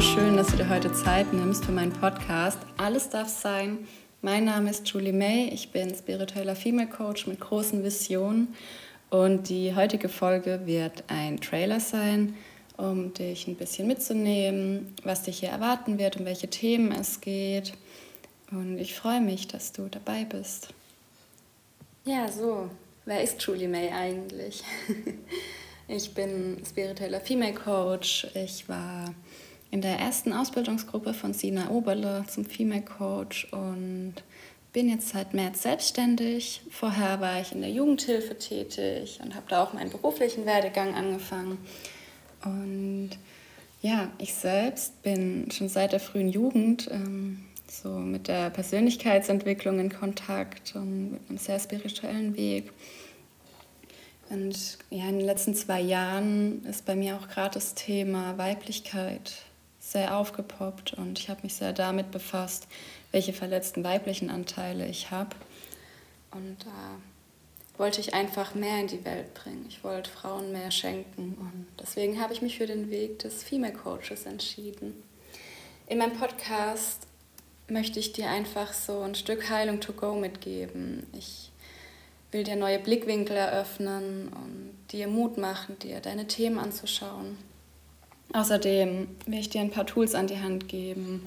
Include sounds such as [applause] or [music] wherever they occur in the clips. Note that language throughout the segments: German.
schön, dass du dir heute Zeit nimmst für meinen Podcast. Alles darf sein. Mein Name ist Julie May. Ich bin spiritueller Female Coach mit großen Visionen. Und die heutige Folge wird ein Trailer sein, um dich ein bisschen mitzunehmen, was dich hier erwarten wird, um welche Themen es geht. Und ich freue mich, dass du dabei bist. Ja, so, wer ist Julie May eigentlich? [laughs] ich bin spiritueller Female Coach. Ich war in der ersten Ausbildungsgruppe von Sina Oberle zum Female Coach und bin jetzt seit März selbstständig. Vorher war ich in der Jugendhilfe tätig und habe da auch meinen beruflichen Werdegang angefangen. Und ja, ich selbst bin schon seit der frühen Jugend ähm, so mit der Persönlichkeitsentwicklung in Kontakt und mit einem sehr spirituellen Weg. Und ja, in den letzten zwei Jahren ist bei mir auch gerade das Thema Weiblichkeit sehr aufgepoppt und ich habe mich sehr damit befasst, welche verletzten weiblichen Anteile ich habe. Und da wollte ich einfach mehr in die Welt bringen. Ich wollte Frauen mehr schenken und deswegen habe ich mich für den Weg des Female Coaches entschieden. In meinem Podcast möchte ich dir einfach so ein Stück Heilung to go mitgeben. Ich will dir neue Blickwinkel eröffnen und dir Mut machen, dir deine Themen anzuschauen. Außerdem will ich dir ein paar Tools an die Hand geben,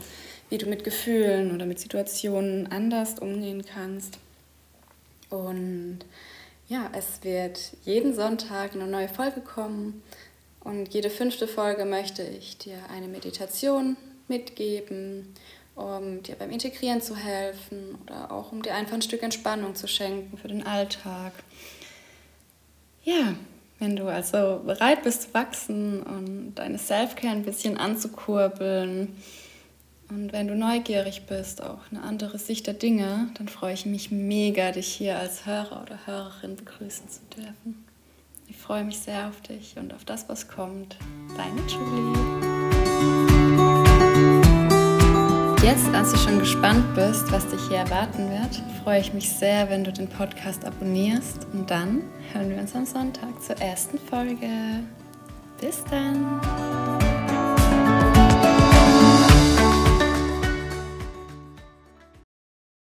wie du mit Gefühlen oder mit Situationen anders umgehen kannst. Und ja, es wird jeden Sonntag eine neue Folge kommen und jede fünfte Folge möchte ich dir eine Meditation mitgeben um dir beim Integrieren zu helfen oder auch um dir einfach ein Stück Entspannung zu schenken für den Alltag. Ja, wenn du also bereit bist zu wachsen und deine Selfcare ein bisschen anzukurbeln und wenn du neugierig bist, auch eine andere Sicht der Dinge, dann freue ich mich mega, dich hier als Hörer oder Hörerin begrüßen zu dürfen. Ich freue mich sehr auf dich und auf das, was kommt. Deine Julie. Jetzt, als du schon gespannt bist, was dich hier erwarten wird, freue ich mich sehr, wenn du den Podcast abonnierst. Und dann hören wir uns am Sonntag zur ersten Folge. Bis dann!